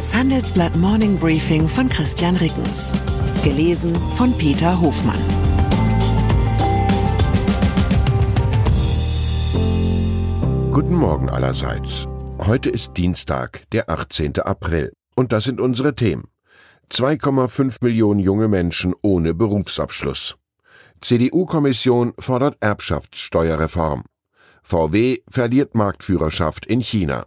Das Handelsblatt Morning Briefing von Christian Rickens. Gelesen von Peter Hofmann. Guten Morgen allerseits. Heute ist Dienstag, der 18. April. Und das sind unsere Themen. 2,5 Millionen junge Menschen ohne Berufsabschluss. CDU-Kommission fordert Erbschaftssteuerreform. VW verliert Marktführerschaft in China.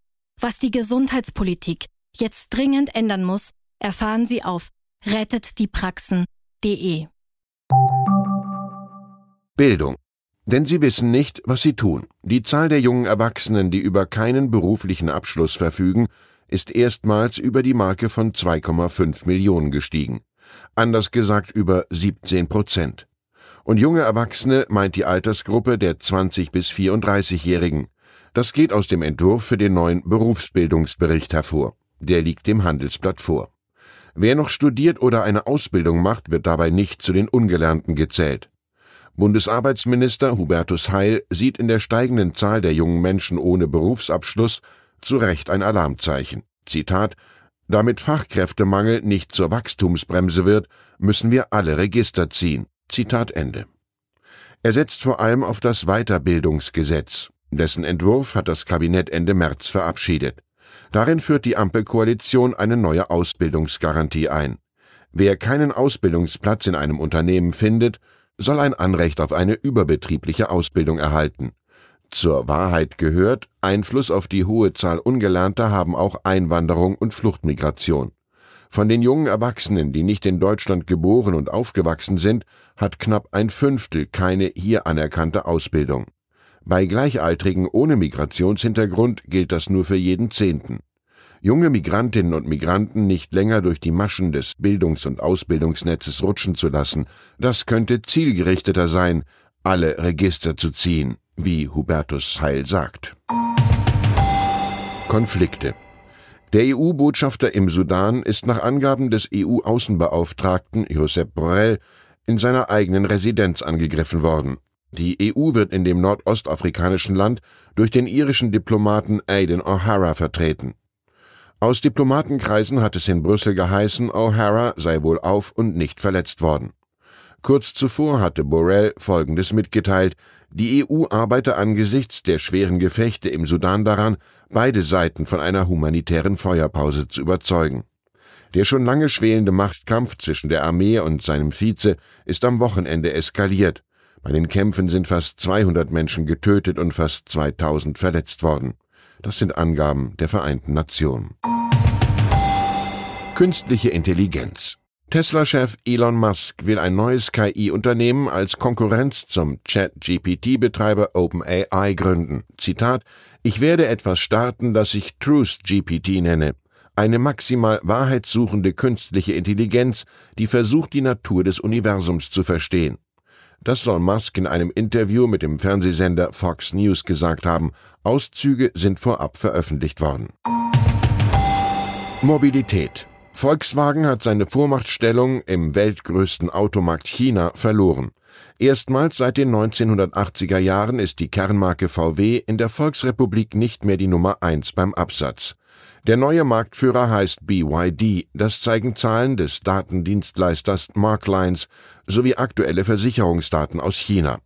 Was die Gesundheitspolitik jetzt dringend ändern muss, erfahren Sie auf rettetdiepraxen.de. Bildung. Denn sie wissen nicht, was sie tun. Die Zahl der jungen Erwachsenen, die über keinen beruflichen Abschluss verfügen, ist erstmals über die Marke von 2,5 Millionen gestiegen. Anders gesagt über 17 Prozent. Und junge Erwachsene meint die Altersgruppe der 20 bis 34-Jährigen. Das geht aus dem Entwurf für den neuen Berufsbildungsbericht hervor. Der liegt dem Handelsblatt vor. Wer noch studiert oder eine Ausbildung macht, wird dabei nicht zu den Ungelernten gezählt. Bundesarbeitsminister Hubertus Heil sieht in der steigenden Zahl der jungen Menschen ohne Berufsabschluss zu Recht ein Alarmzeichen. Zitat Damit Fachkräftemangel nicht zur Wachstumsbremse wird, müssen wir alle Register ziehen. Zitat Ende. Er setzt vor allem auf das Weiterbildungsgesetz. Dessen Entwurf hat das Kabinett Ende März verabschiedet. Darin führt die Ampelkoalition eine neue Ausbildungsgarantie ein. Wer keinen Ausbildungsplatz in einem Unternehmen findet, soll ein Anrecht auf eine überbetriebliche Ausbildung erhalten. Zur Wahrheit gehört, Einfluss auf die hohe Zahl Ungelernter haben auch Einwanderung und Fluchtmigration. Von den jungen Erwachsenen, die nicht in Deutschland geboren und aufgewachsen sind, hat knapp ein Fünftel keine hier anerkannte Ausbildung. Bei Gleichaltrigen ohne Migrationshintergrund gilt das nur für jeden Zehnten. Junge Migrantinnen und Migranten nicht länger durch die Maschen des Bildungs- und Ausbildungsnetzes rutschen zu lassen, das könnte zielgerichteter sein, alle Register zu ziehen, wie Hubertus Heil sagt. Konflikte der EU-Botschafter im Sudan ist nach Angaben des EU-Außenbeauftragten Josep Borrell in seiner eigenen Residenz angegriffen worden. Die EU wird in dem nordostafrikanischen Land durch den irischen Diplomaten Aidan O'Hara vertreten. Aus Diplomatenkreisen hat es in Brüssel geheißen, O'Hara sei wohl auf und nicht verletzt worden. Kurz zuvor hatte Borrell Folgendes mitgeteilt, die EU arbeite angesichts der schweren Gefechte im Sudan daran, beide Seiten von einer humanitären Feuerpause zu überzeugen. Der schon lange schwelende Machtkampf zwischen der Armee und seinem Vize ist am Wochenende eskaliert. Bei den Kämpfen sind fast 200 Menschen getötet und fast 2000 verletzt worden. Das sind Angaben der Vereinten Nationen. Künstliche Intelligenz. Tesla-Chef Elon Musk will ein neues KI-Unternehmen als Konkurrenz zum Chat-GPT-Betreiber OpenAI gründen. Zitat: Ich werde etwas starten, das ich Truth GPT nenne. Eine maximal wahrheitssuchende künstliche Intelligenz, die versucht, die Natur des Universums zu verstehen. Das soll Musk in einem Interview mit dem Fernsehsender Fox News gesagt haben. Auszüge sind vorab veröffentlicht worden. Mobilität. Volkswagen hat seine Vormachtstellung im weltgrößten Automarkt China verloren. Erstmals seit den 1980er Jahren ist die Kernmarke VW in der Volksrepublik nicht mehr die Nummer eins beim Absatz. Der neue Marktführer heißt BYD, das zeigen Zahlen des Datendienstleisters Marklines sowie aktuelle Versicherungsdaten aus China.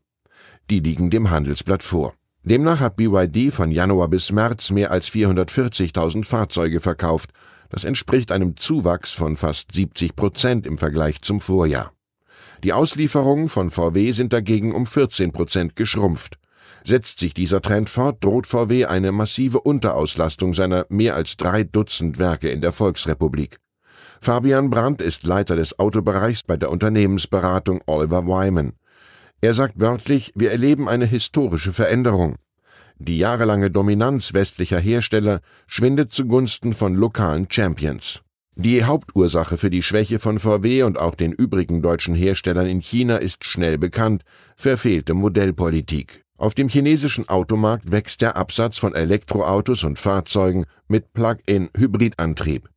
Die liegen dem Handelsblatt vor. Demnach hat BYD von Januar bis März mehr als 440.000 Fahrzeuge verkauft. Das entspricht einem Zuwachs von fast 70 Prozent im Vergleich zum Vorjahr. Die Auslieferungen von VW sind dagegen um 14 Prozent geschrumpft. Setzt sich dieser Trend fort, droht VW eine massive Unterauslastung seiner mehr als drei Dutzend Werke in der Volksrepublik. Fabian Brandt ist Leiter des Autobereichs bei der Unternehmensberatung Oliver Wyman. Er sagt wörtlich, wir erleben eine historische Veränderung. Die jahrelange Dominanz westlicher Hersteller schwindet zugunsten von lokalen Champions. Die Hauptursache für die Schwäche von VW und auch den übrigen deutschen Herstellern in China ist schnell bekannt, verfehlte Modellpolitik. Auf dem chinesischen Automarkt wächst der Absatz von Elektroautos und Fahrzeugen mit Plug-in-Hybridantrieb.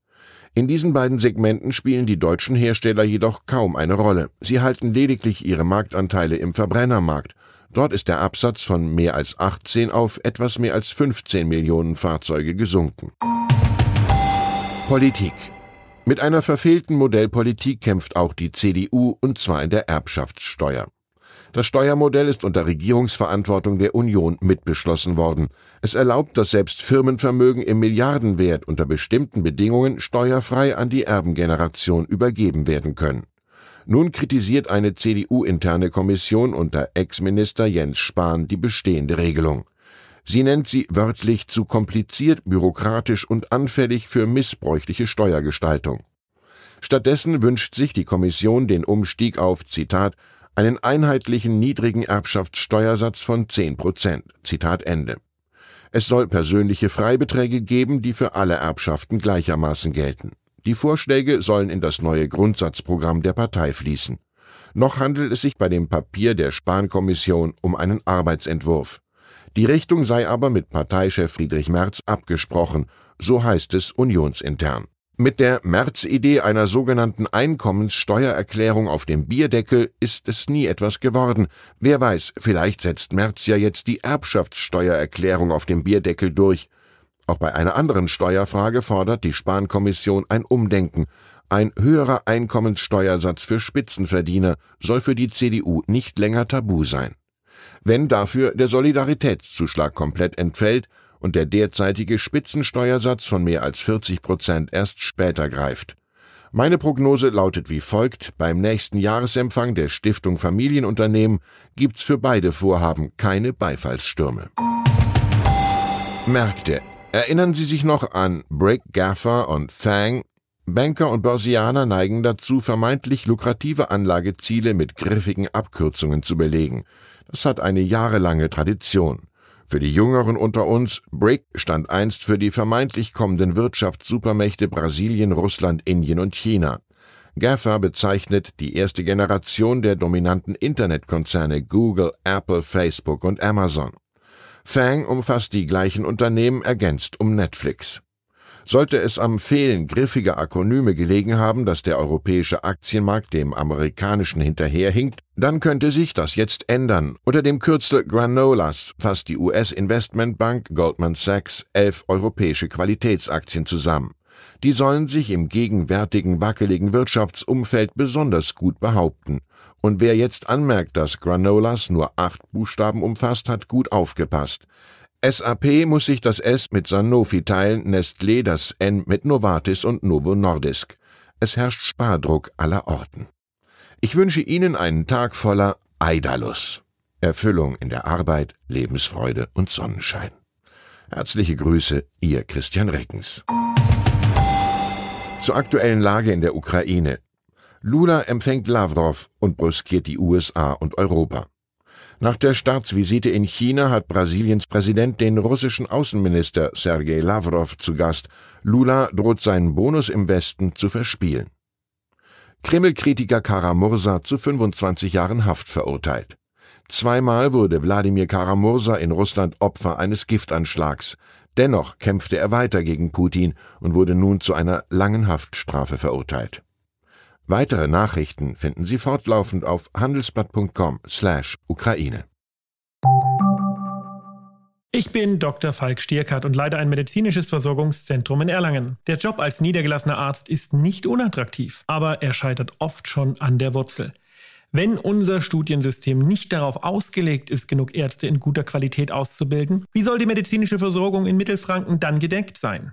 In diesen beiden Segmenten spielen die deutschen Hersteller jedoch kaum eine Rolle. Sie halten lediglich ihre Marktanteile im Verbrennermarkt. Dort ist der Absatz von mehr als 18 auf etwas mehr als 15 Millionen Fahrzeuge gesunken. Politik mit einer verfehlten Modellpolitik kämpft auch die CDU und zwar in der Erbschaftssteuer. Das Steuermodell ist unter Regierungsverantwortung der Union mitbeschlossen worden. Es erlaubt, dass selbst Firmenvermögen im Milliardenwert unter bestimmten Bedingungen steuerfrei an die Erbengeneration übergeben werden können. Nun kritisiert eine CDU-interne Kommission unter Ex-Minister Jens Spahn die bestehende Regelung. Sie nennt sie wörtlich zu kompliziert, bürokratisch und anfällig für missbräuchliche Steuergestaltung. Stattdessen wünscht sich die Kommission den Umstieg auf, Zitat, einen einheitlichen niedrigen Erbschaftssteuersatz von 10 Prozent. Zitat Ende. Es soll persönliche Freibeträge geben, die für alle Erbschaften gleichermaßen gelten. Die Vorschläge sollen in das neue Grundsatzprogramm der Partei fließen. Noch handelt es sich bei dem Papier der Spahn-Kommission um einen Arbeitsentwurf. Die Richtung sei aber mit Parteichef Friedrich Merz abgesprochen, so heißt es unionsintern. Mit der Merz-Idee einer sogenannten Einkommenssteuererklärung auf dem Bierdeckel ist es nie etwas geworden. Wer weiß, vielleicht setzt Merz ja jetzt die Erbschaftssteuererklärung auf dem Bierdeckel durch. Auch bei einer anderen Steuerfrage fordert die Spahn-Kommission ein Umdenken. Ein höherer Einkommenssteuersatz für Spitzenverdiener soll für die CDU nicht länger tabu sein wenn dafür der Solidaritätszuschlag komplett entfällt und der derzeitige Spitzensteuersatz von mehr als 40 Prozent erst später greift. Meine Prognose lautet wie folgt: Beim nächsten Jahresempfang der Stiftung Familienunternehmen gibt's für beide Vorhaben keine Beifallsstürme. Märkte. Erinnern Sie sich noch an Brick, Gaffer und Fang? Banker und Börsianer neigen dazu, vermeintlich lukrative Anlageziele mit griffigen Abkürzungen zu belegen. Das hat eine jahrelange Tradition. Für die Jüngeren unter uns, BRIC stand einst für die vermeintlich kommenden Wirtschaftssupermächte Brasilien, Russland, Indien und China. GAFA bezeichnet die erste Generation der dominanten Internetkonzerne Google, Apple, Facebook und Amazon. FANG umfasst die gleichen Unternehmen ergänzt um Netflix. Sollte es am Fehlen griffiger Akronyme gelegen haben, dass der europäische Aktienmarkt dem amerikanischen hinterherhinkt, dann könnte sich das jetzt ändern. Unter dem Kürzel Granolas fasst die US-Investmentbank Goldman Sachs elf europäische Qualitätsaktien zusammen. Die sollen sich im gegenwärtigen wackeligen Wirtschaftsumfeld besonders gut behaupten. Und wer jetzt anmerkt, dass Granolas nur acht Buchstaben umfasst, hat gut aufgepasst. SAP muss sich das S mit Sanofi teilen, Nestlé das N mit Novartis und Novo Nordisk. Es herrscht Spardruck aller Orten. Ich wünsche Ihnen einen Tag voller Eidalus. Erfüllung in der Arbeit, Lebensfreude und Sonnenschein. Herzliche Grüße, Ihr Christian Reckens. Zur aktuellen Lage in der Ukraine. Lula empfängt Lavrov und brüskiert die USA und Europa. Nach der Staatsvisite in China hat Brasiliens Präsident den russischen Außenminister Sergei Lavrov zu Gast. Lula droht seinen Bonus im Westen zu verspielen. Kreml-Kritiker Karamursa zu 25 Jahren Haft verurteilt. Zweimal wurde Wladimir Karamursa in Russland Opfer eines Giftanschlags. Dennoch kämpfte er weiter gegen Putin und wurde nun zu einer langen Haftstrafe verurteilt. Weitere Nachrichten finden Sie fortlaufend auf handelsblatt.com/Ukraine. Ich bin Dr. Falk Stierkart und leite ein medizinisches Versorgungszentrum in Erlangen. Der Job als niedergelassener Arzt ist nicht unattraktiv, aber er scheitert oft schon an der Wurzel. Wenn unser Studiensystem nicht darauf ausgelegt ist, genug Ärzte in guter Qualität auszubilden, wie soll die medizinische Versorgung in Mittelfranken dann gedeckt sein?